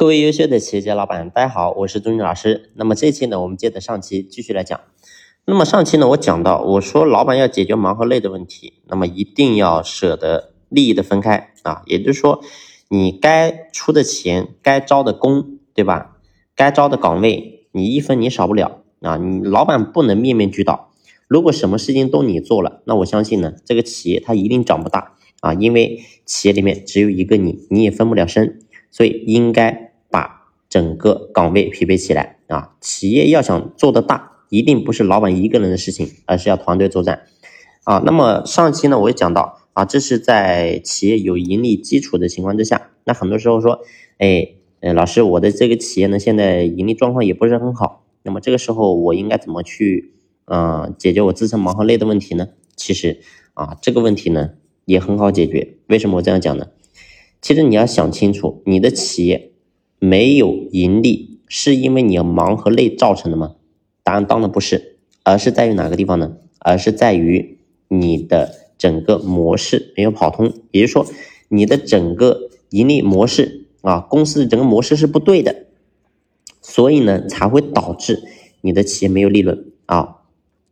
各位优秀的企业家老板，大家好，我是钟军老师。那么这期呢，我们接着上期继续来讲。那么上期呢，我讲到，我说老板要解决忙和累的问题，那么一定要舍得利益的分开啊，也就是说，你该出的钱，该招的工，对吧？该招的岗位，你一分你少不了啊。你老板不能面面俱到，如果什么事情都你做了，那我相信呢，这个企业它一定长不大啊，因为企业里面只有一个你，你也分不了身，所以应该。整个岗位匹配起来啊！企业要想做得大，一定不是老板一个人的事情，而是要团队作战啊。那么上期呢，我也讲到啊，这是在企业有盈利基础的情况之下。那很多时候说，哎，呃，老师，我的这个企业呢，现在盈利状况也不是很好。那么这个时候，我应该怎么去嗯解决我自身忙和累的问题呢？其实啊，这个问题呢也很好解决。为什么我这样讲呢？其实你要想清楚，你的企业。没有盈利，是因为你要忙和累造成的吗？答案当然不是，而是在于哪个地方呢？而是在于你的整个模式没有跑通，也就是说，你的整个盈利模式啊，公司的整个模式是不对的，所以呢，才会导致你的企业没有利润啊。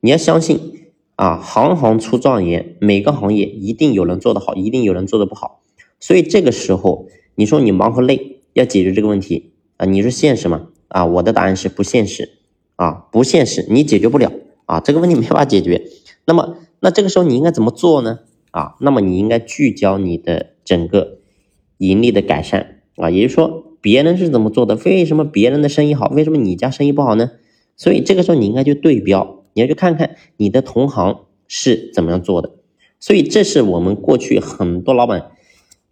你要相信啊，行行出状元，每个行业一定有人做得好，一定有人做得不好，所以这个时候，你说你忙和累。要解决这个问题啊？你说现实吗？啊，我的答案是不现实啊，不现实，你解决不了啊，这个问题没法解决。那么，那这个时候你应该怎么做呢？啊，那么你应该聚焦你的整个盈利的改善啊，也就是说，别人是怎么做的？为什么别人的生意好？为什么你家生意不好呢？所以这个时候你应该去对标，你要去看看你的同行是怎么样做的。所以这是我们过去很多老板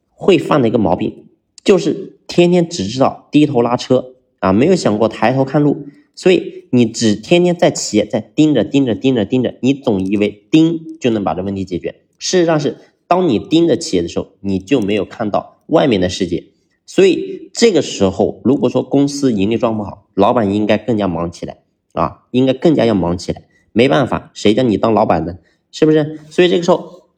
会犯的一个毛病，就是。天天只知道低头拉车啊，没有想过抬头看路，所以你只天天在企业在盯着盯着盯着盯着，你总以为盯就能把这问题解决。事实上是，当你盯着企业的时候，你就没有看到外面的世界。所以这个时候，如果说公司盈利状不好，老板应该更加忙起来啊，应该更加要忙起来。没办法，谁叫你当老板的，是不是？所以这个时候，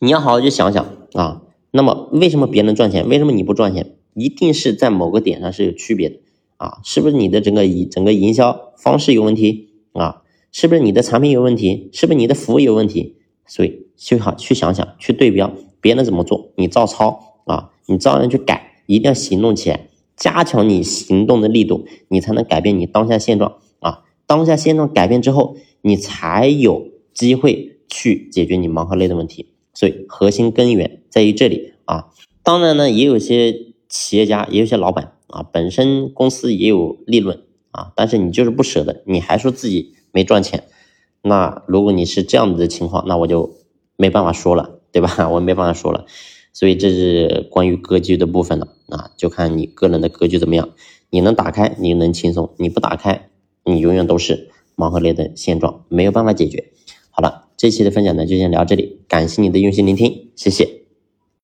你要好好去想想啊。那么为什么别人赚钱，为什么你不赚钱？一定是在某个点上是有区别的啊，是不是你的整个营整个营销方式有问题啊？是不是你的产品有问题？是不是你的服务有问题？所以去好去想想，去对标别人怎么做，你照抄啊，你照样去改，一定要行动起来，加强你行动的力度，你才能改变你当下现状啊。当下现状改变之后，你才有机会去解决你忙和累的问题。所以核心根源在于这里啊。当然呢，也有些。企业家也有些老板啊，本身公司也有利润啊，但是你就是不舍得，你还说自己没赚钱，那如果你是这样子的情况，那我就没办法说了，对吧？我没办法说了，所以这是关于格局的部分了啊，就看你个人的格局怎么样，你能打开，你能轻松；你不打开，你永远都是盲盒类的现状，没有办法解决。好了，这期的分享呢就先聊这里，感谢你的用心聆听，谢谢。